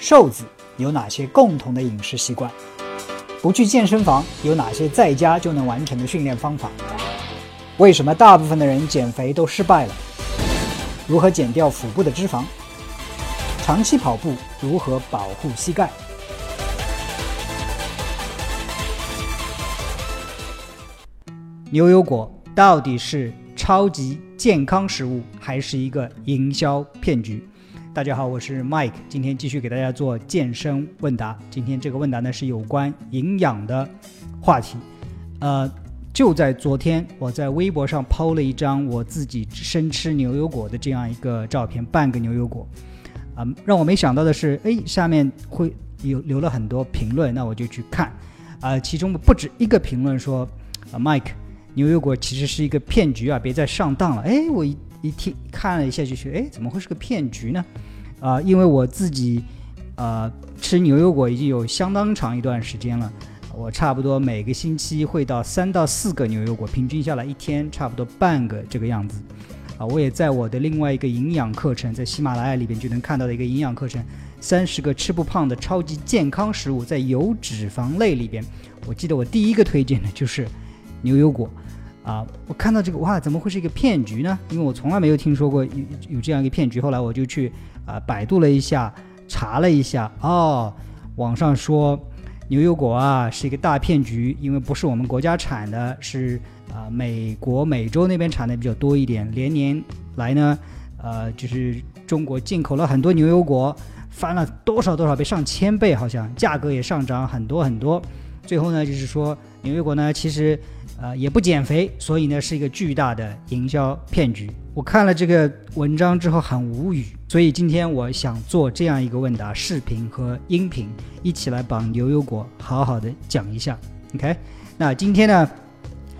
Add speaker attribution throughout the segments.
Speaker 1: 瘦子有哪些共同的饮食习惯？不去健身房有哪些在家就能完成的训练方法？为什么大部分的人减肥都失败了？如何减掉腹部的脂肪？长期跑步如何保护膝盖？牛油果到底是超级健康食物，还是一个营销骗局？大家好，我是 Mike，今天继续给大家做健身问答。今天这个问答呢是有关营养的话题。呃，就在昨天，我在微博上抛了一张我自己生吃牛油果的这样一个照片，半个牛油果。啊，让我没想到的是，哎，下面会有留了很多评论，那我就去看。啊，其中不止一个评论说，啊，Mike，牛油果其实是一个骗局啊，别再上当了。哎，我一一听看了一下就觉得，哎，怎么会是个骗局呢？啊，因为我自己，呃，吃牛油果已经有相当长一段时间了，我差不多每个星期会到三到四个牛油果，平均下来一天差不多半个这个样子。啊，我也在我的另外一个营养课程，在喜马拉雅里边就能看到的一个营养课程，三十个吃不胖的超级健康食物，在有脂肪类里边，我记得我第一个推荐的就是牛油果。啊，我看到这个哇，怎么会是一个骗局呢？因为我从来没有听说过有有这样一个骗局。后来我就去啊百度了一下，查了一下，哦，网上说牛油果啊是一个大骗局，因为不是我们国家产的，是啊美国美洲那边产的比较多一点。连年来呢，呃，就是中国进口了很多牛油果，翻了多少多少倍，上千倍，好像价格也上涨很多很多。最后呢，就是说牛油果呢，其实。呃，也不减肥，所以呢是一个巨大的营销骗局。我看了这个文章之后很无语，所以今天我想做这样一个问答视频和音频，一起来把牛油果好好的讲一下。OK，那今天呢，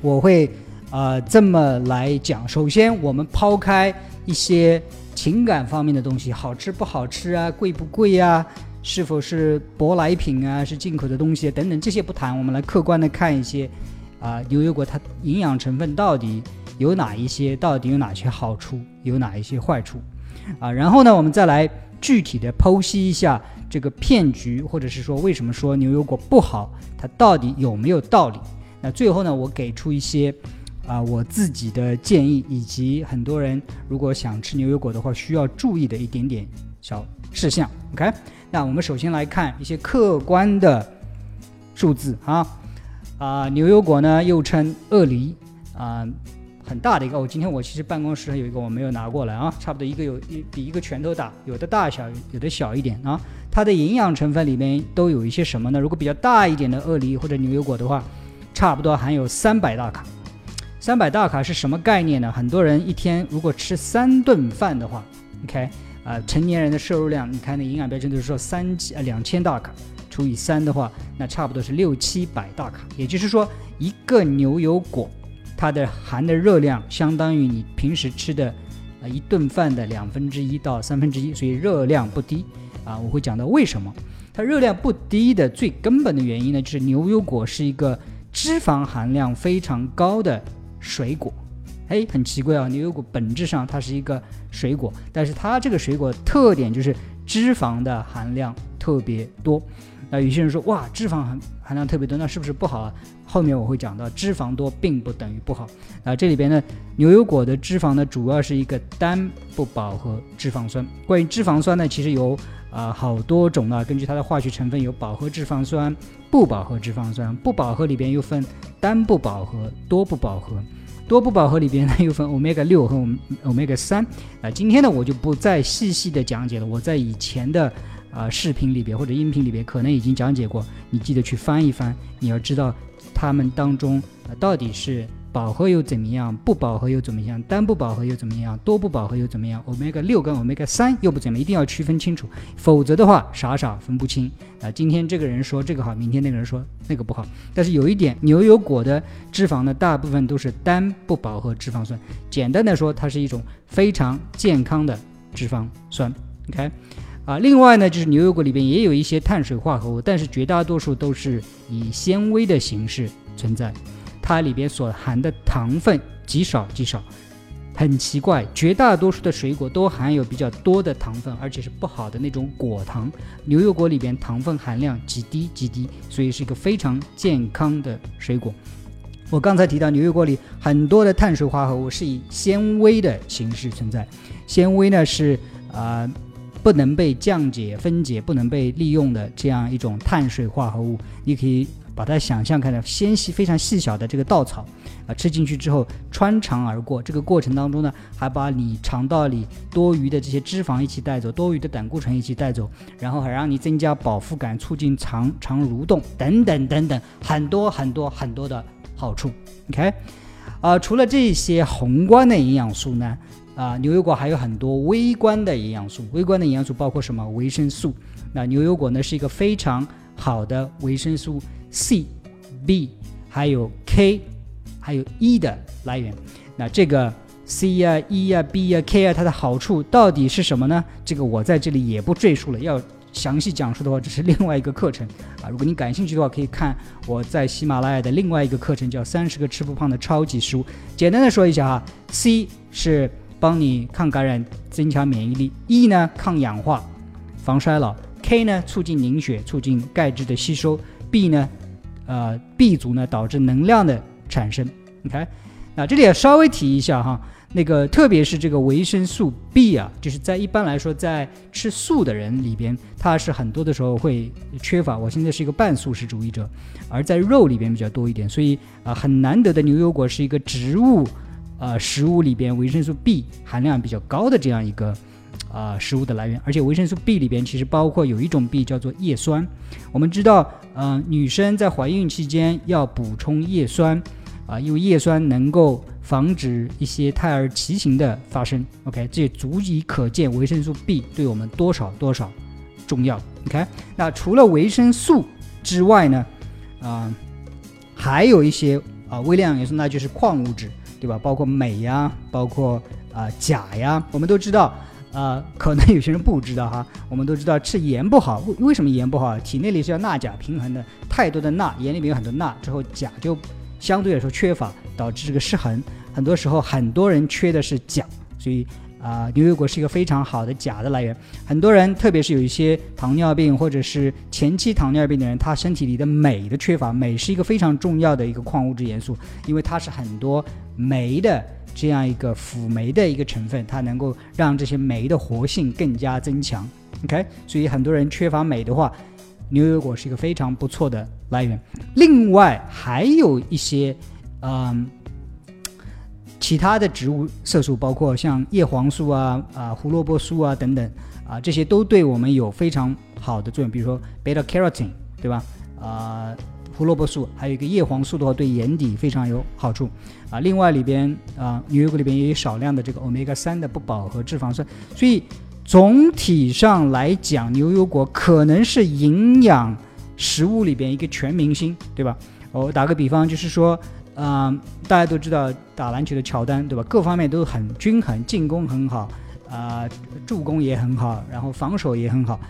Speaker 1: 我会呃这么来讲。首先，我们抛开一些情感方面的东西，好吃不好吃啊，贵不贵啊，是否是舶来品啊，是进口的东西等等这些不谈，我们来客观的看一些。啊，牛油果它营养成分到底有哪一些？到底有哪些好处？有哪一些坏处？啊，然后呢，我们再来具体的剖析一下这个骗局，或者是说为什么说牛油果不好，它到底有没有道理？那最后呢，我给出一些啊我自己的建议，以及很多人如果想吃牛油果的话需要注意的一点点小事项。OK，那我们首先来看一些客观的数字啊。啊，牛油果呢又称鳄梨，啊，很大的一个。我今天我其实办公室有一个我没有拿过来啊，差不多一个有一比一个拳头大，有的大小，有的小一点啊。它的营养成分里面都有一些什么呢？如果比较大一点的鳄梨或者牛油果的话，差不多含有三百大卡。三百大卡是什么概念呢？很多人一天如果吃三顿饭的话，OK，啊，成年人的摄入量，你看那营养标签都是说三呃两千大卡。除以三的话，那差不多是六七百大卡。也就是说，一个牛油果，它的含的热量相当于你平时吃的啊一顿饭的两分之一到三分之一，所以热量不低啊。我会讲到为什么它热量不低的最根本的原因呢，就是牛油果是一个脂肪含量非常高的水果。哎，很奇怪啊，牛油果本质上它是一个水果，但是它这个水果特点就是脂肪的含量特别多。那有些人说哇，脂肪含含量特别多，那是不是不好啊？后面我会讲到，脂肪多并不等于不好。啊，这里边呢，牛油果的脂肪呢，主要是一个单不饱和脂肪酸。关于脂肪酸呢，其实有啊好多种啊，根据它的化学成分，有饱和脂肪酸、不饱和脂肪酸。不饱和里边又分单不饱和、多不饱和。多不饱和里边呢又分欧米伽六和欧米伽三。啊，今天呢我就不再细细的讲解了，我在以前的。啊，视频里边或者音频里边可能已经讲解过，你记得去翻一翻。你要知道，它们当中啊到底是饱和又怎么样，不饱和又怎么样，单不饱和又怎么样，多不饱和又怎么样？omega 六跟 omega 三又不怎么，一定要区分清楚，否则的话傻傻分不清。啊，今天这个人说这个好，明天那个人说那个不好。但是有一点，牛油果的脂肪呢，大部分都是单不饱和脂肪酸。简单的说，它是一种非常健康的脂肪酸。OK。啊，另外呢，就是牛油果里边也有一些碳水化合物，但是绝大多数都是以纤维的形式存在，它里边所含的糖分极少极少，很奇怪，绝大多数的水果都含有比较多的糖分，而且是不好的那种果糖。牛油果里边糖分含量极低极低，所以是一个非常健康的水果。我刚才提到牛油果里很多的碳水化合物是以纤维的形式存在，纤维呢是啊不能被降解分解、不能被利用的这样一种碳水化合物。你可以把它想象看成纤细、非常细小的这个稻草。啊，吃进去之后穿肠而过，这个过程当中呢，还把你肠道里多余的这些脂肪一起带走，多余的胆固醇一起带走，然后还让你增加饱腹感，促进肠肠蠕动等等等等，很多很多很多的好处。OK，啊，除了这些宏观的营养素呢，啊，牛油果还有很多微观的营养素。微观的营养素包括什么？维生素。那牛油果呢是一个非常好的维生素 C、B 还有 K。还有 E 的来源，那这个 C 呀、E 呀、B 呀、K 啊，它的好处到底是什么呢？这个我在这里也不赘述了。要详细讲述的话，这是另外一个课程啊。如果你感兴趣的话，可以看我在喜马拉雅的另外一个课程，叫《三十个吃不胖的超级食物》。简单的说一下哈，C 是帮你抗感染、增强免疫力；E 呢，抗氧化、防衰老；K 呢，促进凝血、促进钙质的吸收；B 呢，呃，B 族呢，导致能量的产生。OK，那这里也稍微提一下哈，那个特别是这个维生素 B 啊，就是在一般来说，在吃素的人里边，它是很多的时候会缺乏。我现在是一个半素食主义者，而在肉里边比较多一点，所以啊，很难得的牛油果是一个植物，呃，食物里边维生素 B 含量比较高的这样一个啊食物的来源。而且维生素 B 里边其实包括有一种 B 叫做叶酸，我们知道，嗯，女生在怀孕期间要补充叶酸。啊，因为叶酸能够防止一些胎儿畸形的发生。OK，这也足以可见维生素 B 对我们多少多少重要。OK，那除了维生素之外呢，啊，还有一些啊微量元素，那就是矿物质，对吧？包括镁呀，包括啊钾呀。我们都知道，啊，可能有些人不知道哈。我们都知道吃盐不好，为为什么盐不好？体内里是要钠钾平衡的，太多的钠，盐里面有很多钠，之后钾就。相对来说缺乏，导致这个失衡。很多时候，很多人缺的是钾，所以啊，牛油果是一个非常好的钾的来源。很多人，特别是有一些糖尿病或者是前期糖尿病的人，他身体里的镁的缺乏，镁是一个非常重要的一个矿物质元素，因为它是很多酶的这样一个辅酶的一个成分，它能够让这些酶的活性更加增强。OK，所以很多人缺乏镁的话。牛油果是一个非常不错的来源，另外还有一些，嗯，其他的植物色素，包括像叶黄素啊、啊胡萝卜素啊等等，啊这些都对我们有非常好的作用。比如说 beta carotene，对吧？啊胡萝卜素，还有一个叶黄素的话，对眼底非常有好处。啊，另外里边啊牛油果里边也有少量的这个 omega 三的不饱和脂肪酸，所以。总体上来讲，牛油果可能是营养食物里边一个全明星，对吧？我打个比方，就是说，嗯，大家都知道打篮球的乔丹，对吧？各方面都很均衡，进攻很好，啊，助攻也很好，然后防守也很好。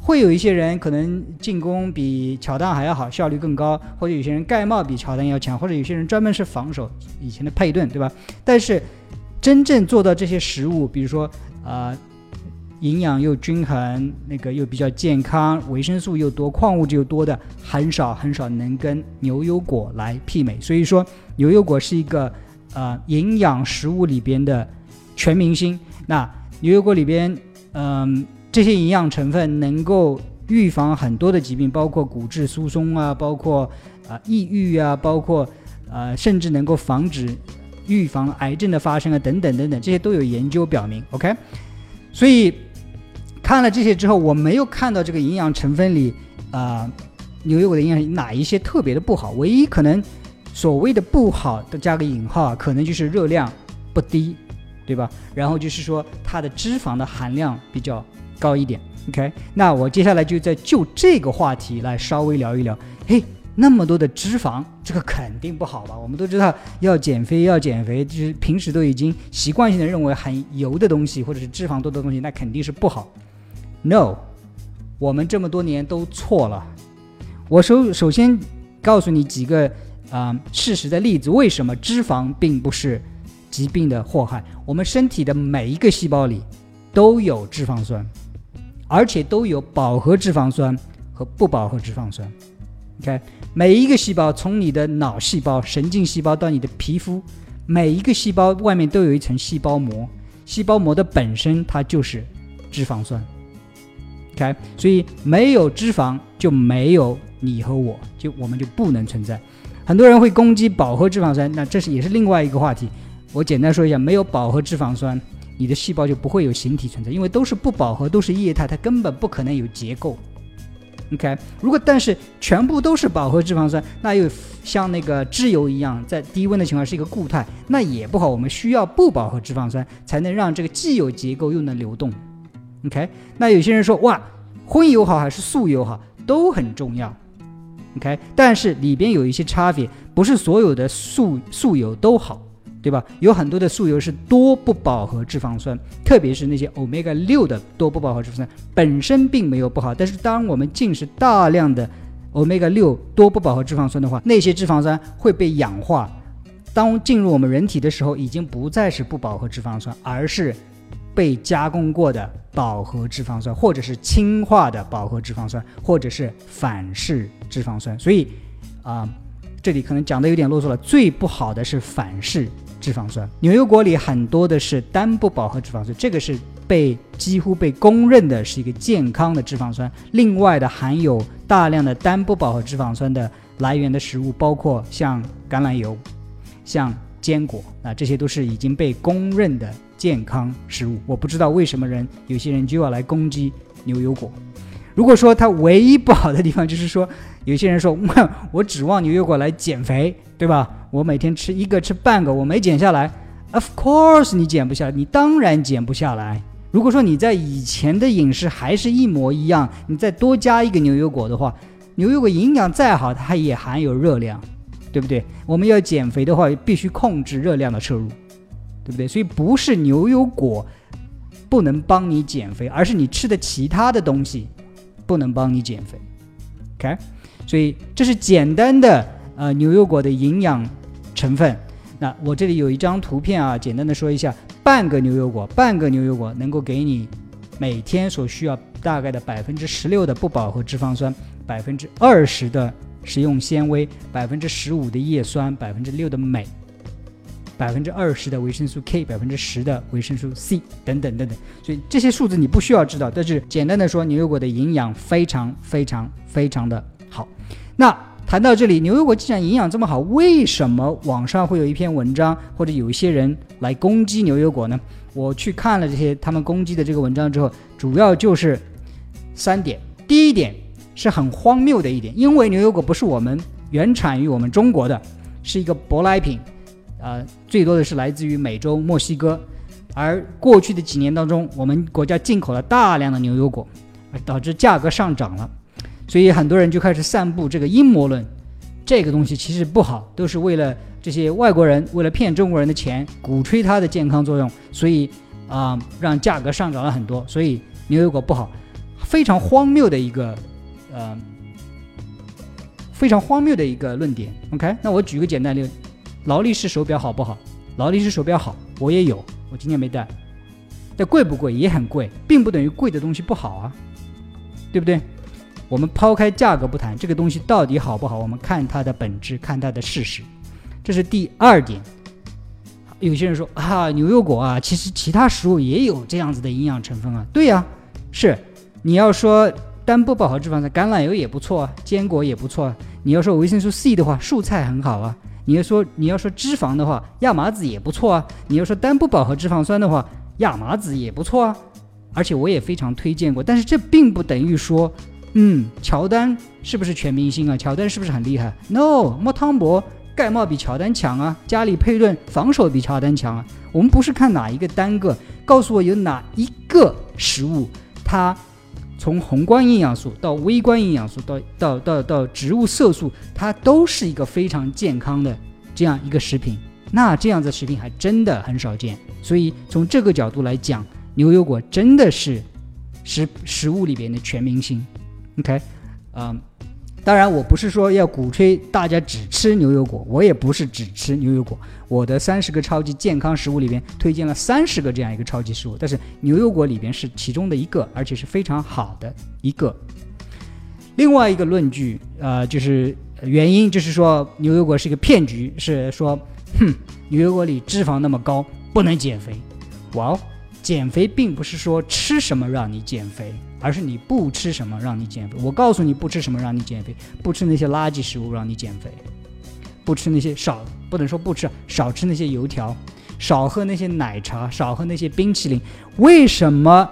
Speaker 1: 会有一些人可能进攻比乔丹还要好，效率更高，或者有些人盖帽比乔丹要强，或者有些人专门是防守，以前的佩顿，对吧？但是真正做到这些食物，比如说，啊。营养又均衡，那个又比较健康，维生素又多，矿物质又多的，很少很少能跟牛油果来媲美。所以说，牛油果是一个呃营养食物里边的全明星。那牛油果里边，嗯，这些营养成分能够预防很多的疾病，包括骨质疏松啊，包括啊抑郁啊，包括呃甚至能够防止预防癌症的发生啊，等等等等，这些都有研究表明。OK，所以。看了这些之后，我没有看到这个营养成分里，啊，牛油果的营养哪一些特别的不好？唯一可能所谓的不好的加个引号啊，可能就是热量不低，对吧？然后就是说它的脂肪的含量比较高一点。OK，那我接下来就在就这个话题来稍微聊一聊。嘿，那么多的脂肪，这个肯定不好吧？我们都知道要减肥要减肥，就是平时都已经习惯性的认为含油的东西或者是脂肪多的东西，那肯定是不好。No，我们这么多年都错了。我首首先告诉你几个啊事实的例子，为什么脂肪并不是疾病的祸害。我们身体的每一个细胞里都有脂肪酸，而且都有饱和脂肪酸和不饱和脂肪酸。OK，每一个细胞，从你的脑细胞、神经细胞到你的皮肤，每一个细胞外面都有一层细胞膜，细胞膜的本身它就是脂肪酸。OK，所以没有脂肪就没有你和我，就我们就不能存在。很多人会攻击饱和脂肪酸，那这是也是另外一个话题。我简单说一下，没有饱和脂肪酸，你的细胞就不会有形体存在，因为都是不饱和，都是液态，它根本不可能有结构。OK，如果但是全部都是饱和脂肪酸，那又像那个脂油一样，在低温的情况是一个固态，那也不好。我们需要不饱和脂肪酸，才能让这个既有结构又能流动。OK，那有些人说哇，荤油好还是素油好，都很重要。OK，但是里边有一些差别，不是所有的素素油都好，对吧？有很多的素油是多不饱和脂肪酸，特别是那些 omega 六的多不饱和脂肪酸本身并没有不好，但是当我们进食大量的 omega 六多不饱和脂肪酸的话，那些脂肪酸会被氧化，当进入我们人体的时候，已经不再是不饱和脂肪酸，而是。被加工过的饱和脂肪酸，或者是氢化的饱和脂肪酸，或者是反式脂肪酸。所以，啊，这里可能讲的有点啰嗦了。最不好的是反式脂肪酸。牛油果里很多的是单不饱和脂肪酸，这个是被几乎被公认的是一个健康的脂肪酸。另外的含有大量的单不饱和脂肪酸的来源的食物，包括像橄榄油、像坚果，啊，这些都是已经被公认的。健康食物，我不知道为什么人有些人就要来攻击牛油果。如果说它唯一不好的地方就是说，有些人说，我指望牛油果来减肥，对吧？我每天吃一个，吃半个，我没减下来。Of course，你减不下来，你当然减不下来。如果说你在以前的饮食还是一模一样，你再多加一个牛油果的话，牛油果营养再好，它也含有热量，对不对？我们要减肥的话，必须控制热量的摄入。对不对？所以不是牛油果不能帮你减肥，而是你吃的其他的东西不能帮你减肥。OK，所以这是简单的呃牛油果的营养成分。那我这里有一张图片啊，简单的说一下，半个牛油果，半个牛油果能够给你每天所需要大概的百分之十六的不饱和脂肪酸，百分之二十的食用纤维，百分之十五的叶酸，百分之六的镁。百分之二十的维生素 K，百分之十的维生素 C，等等等等，所以这些数字你不需要知道，但是简单的说，牛油果的营养非常非常非常的好。那谈到这里，牛油果既然营养这么好，为什么网上会有一篇文章或者有一些人来攻击牛油果呢？我去看了这些他们攻击的这个文章之后，主要就是三点。第一点是很荒谬的一点，因为牛油果不是我们原产于我们中国的，是一个舶来品。呃，最多的是来自于美洲墨西哥，而过去的几年当中，我们国家进口了大量的牛油果，导致价格上涨了，所以很多人就开始散布这个阴谋论，这个东西其实不好，都是为了这些外国人为了骗中国人的钱，鼓吹它的健康作用，所以啊，让价格上涨了很多，所以牛油果不好，非常荒谬的一个呃，非常荒谬的一个论点。OK，那我举个简单例。劳力士手表好不好？劳力士手表好，我也有，我今天没戴。但贵不贵？也很贵，并不等于贵的东西不好啊，对不对？我们抛开价格不谈，这个东西到底好不好？我们看它的本质，看它的事实。这是第二点。有些人说啊，牛油果啊，其实其他食物也有这样子的营养成分啊。对呀，是。你要说单不饱和脂肪酸，橄榄油也不错啊，坚果也不错啊。你要说维生素 C 的话，蔬菜很好啊。你要说你要说脂肪的话，亚麻籽也不错啊。你要说单不饱和脂肪酸的话，亚麻籽也不错啊。而且我也非常推荐过。但是这并不等于说，嗯，乔丹是不是全明星啊？乔丹是不是很厉害？No，莫汤博盖帽比乔丹强啊。加里佩顿防守比乔丹强啊。我们不是看哪一个单个，告诉我有哪一个食物它。从宏观营养素到微观营养素，到到到到植物色素，它都是一个非常健康的这样一个食品。那这样的食品还真的很少见。所以从这个角度来讲，牛油果真的是食食物里边的全明星。OK，嗯，当然，我不是说要鼓吹大家只吃牛油果，我也不是只吃牛油果。我的三十个超级健康食物里边推荐了三十个这样一个超级食物，但是牛油果里边是其中的一个，而且是非常好的一个。另外一个论据，呃，就是原因，就是说牛油果是一个骗局，是说，哼，牛油果里脂肪那么高，不能减肥。哇哦，减肥并不是说吃什么让你减肥，而是你不吃什么让你减肥。我告诉你不吃什么让你减肥，不吃那些垃圾食物让你减肥，不吃那些少，不能说不吃，少吃那些油条，少喝那些奶茶，少喝那些冰淇淋。为什么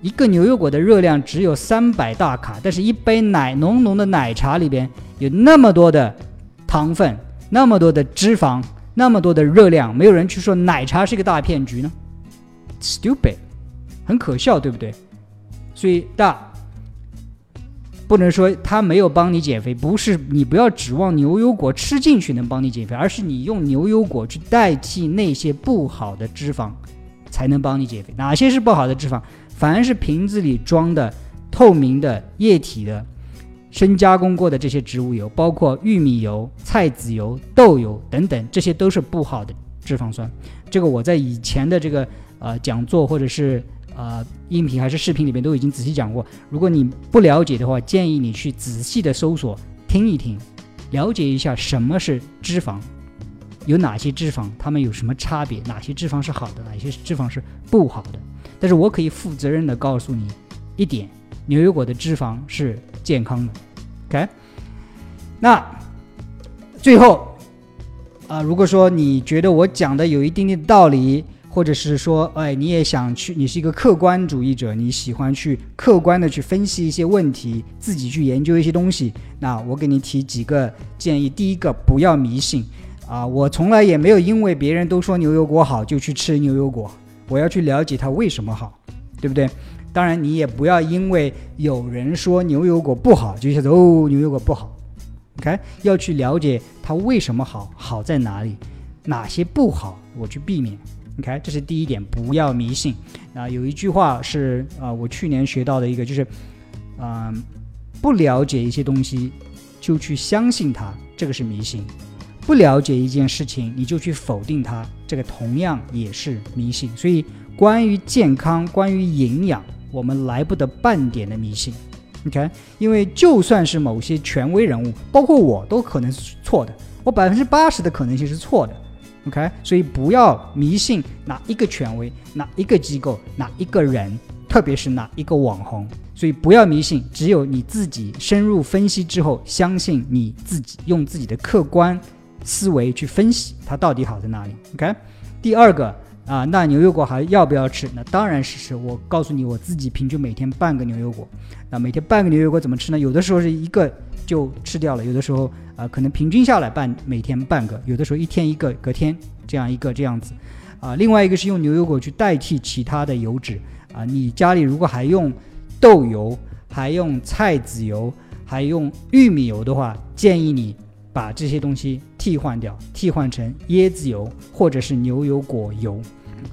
Speaker 1: 一个牛油果的热量只有三百大卡，但是一杯奶浓浓的奶茶里边有那么多的糖分，那么多的脂肪，那么多的热量，没有人去说奶茶是一个大骗局呢？Stupid，很可笑，对不对？所以大不能说它没有帮你减肥，不是你不要指望牛油果吃进去能帮你减肥，而是你用牛油果去代替那些不好的脂肪，才能帮你减肥。哪些是不好的脂肪？凡是瓶子里装的透明的液体的深加工过的这些植物油，包括玉米油、菜籽油、豆油等等，这些都是不好的脂肪酸。这个我在以前的这个。呃，讲座或者是呃音频还是视频里面都已经仔细讲过。如果你不了解的话，建议你去仔细的搜索听一听，了解一下什么是脂肪，有哪些脂肪，它们有什么差别，哪些脂肪是好的，哪些脂肪是不好的。但是我可以负责任的告诉你一点，牛油果的脂肪是健康的。OK，那最后啊，如果说你觉得我讲的有一定的道理，或者是说，哎，你也想去，你是一个客观主义者，你喜欢去客观的去分析一些问题，自己去研究一些东西。那我给你提几个建议。第一个，不要迷信啊！我从来也没有因为别人都说牛油果好就去吃牛油果，我要去了解它为什么好，对不对？当然，你也不要因为有人说牛油果不好就觉得哦牛油果不好。OK，要去了解它为什么好，好在哪里，哪些不好，我去避免。OK，这是第一点，不要迷信。啊，有一句话是啊，我去年学到的一个，就是，嗯，不了解一些东西就去相信它，这个是迷信；不了解一件事情你就去否定它，这个同样也是迷信。所以，关于健康，关于营养，我们来不得半点的迷信。OK，因为就算是某些权威人物，包括我，都可能是错的。我百分之八十的可能性是错的。OK，所以不要迷信哪一个权威、哪一个机构、哪一个人，特别是哪一个网红。所以不要迷信，只有你自己深入分析之后，相信你自己，用自己的客观思维去分析它到底好在哪里。OK，第二个啊，那牛油果还要不要吃？那当然是吃。我告诉你，我自己平均每天半个牛油果。那每天半个牛油果怎么吃呢？有的时候是一个就吃掉了，有的时候。啊，可能平均下来半每天半个，有的时候一天一个，隔天这样一个这样子，啊，另外一个是用牛油果去代替其他的油脂，啊，你家里如果还用豆油，还用菜籽油，还用玉米油的话，建议你把这些东西替换掉，替换成椰子油或者是牛油果油，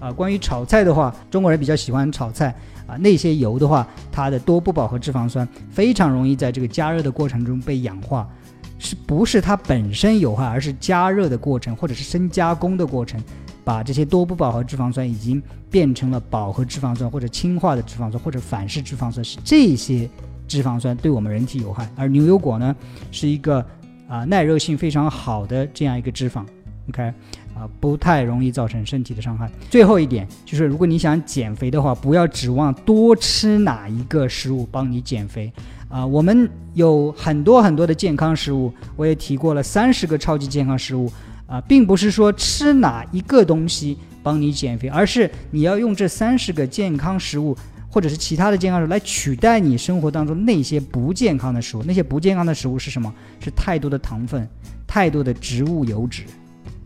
Speaker 1: 啊，关于炒菜的话，中国人比较喜欢炒菜，啊，那些油的话，它的多不饱和脂肪酸非常容易在这个加热的过程中被氧化。是不是它本身有害，而是加热的过程或者是深加工的过程，把这些多不饱和脂肪酸已经变成了饱和脂肪酸或者氢化的脂肪酸或者反式脂肪酸，是这些脂肪酸对我们人体有害。而牛油果呢，是一个啊耐热性非常好的这样一个脂肪，OK，啊不太容易造成身体的伤害。最后一点就是，如果你想减肥的话，不要指望多吃哪一个食物帮你减肥。啊，我们有很多很多的健康食物，我也提过了三十个超级健康食物啊，并不是说吃哪一个东西帮你减肥，而是你要用这三十个健康食物或者是其他的健康食物来取代你生活当中那些不健康的食物。那些不健康的食物是什么？是太多的糖分，太多的植物油脂，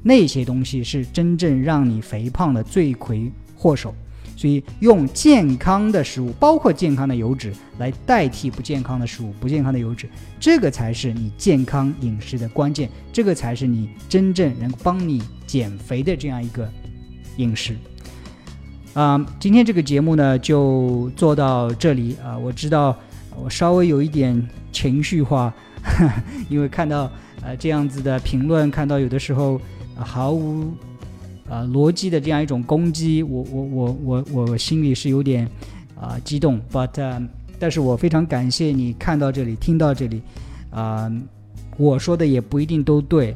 Speaker 1: 那些东西是真正让你肥胖的罪魁祸首。所以用健康的食物，包括健康的油脂，来代替不健康的食物、不健康的油脂，这个才是你健康饮食的关键，这个才是你真正能帮你减肥的这样一个饮食。啊，今天这个节目呢就做到这里啊，我知道我稍微有一点情绪化，因为看到呃这样子的评论，看到有的时候、毫无呃逻辑的这样一种攻击，我我我我我心里是有点啊、激动，but、但是我非常感谢你看到这里，听到这里，啊、我说的也不一定都对。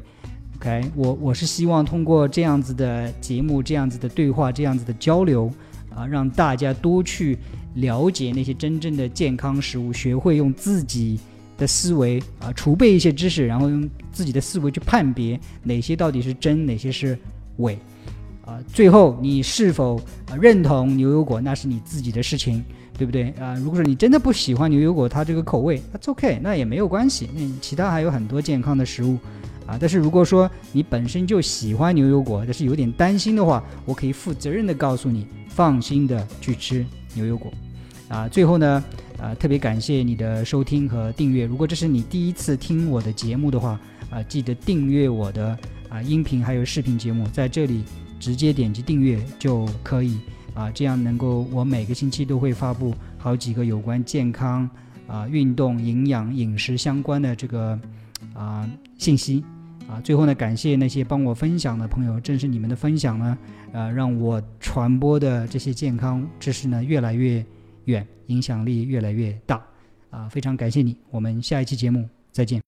Speaker 1: OK，我我是希望通过这样子的节目、这样子的对话、这样子的交流，啊，让大家多去了解那些真正的健康食物，学会用自己的思维啊，储备一些知识，然后用自己的思维去判别哪些到底是真，哪些是伪。啊，最后你是否、认同牛油果，那是你自己的事情，对不对？啊，如果说你真的不喜欢牛油果它这个口味，That's OK，那也没有关系，那其他还有很多健康的食物。啊，但是如果说你本身就喜欢牛油果，但是有点担心的话，我可以负责任的告诉你，放心的去吃牛油果。啊，最后呢，啊，特别感谢你的收听和订阅。如果这是你第一次听我的节目的话，啊，记得订阅我的啊音频还有视频节目，在这里直接点击订阅就可以啊，这样能够我每个星期都会发布好几个有关健康啊、运动、营养、饮食相关的这个啊信息。啊，最后呢，感谢那些帮我分享的朋友，正是你们的分享呢，呃，让我传播的这些健康知识呢越来越远，影响力越来越大，啊，非常感谢你，我们下一期节目再见。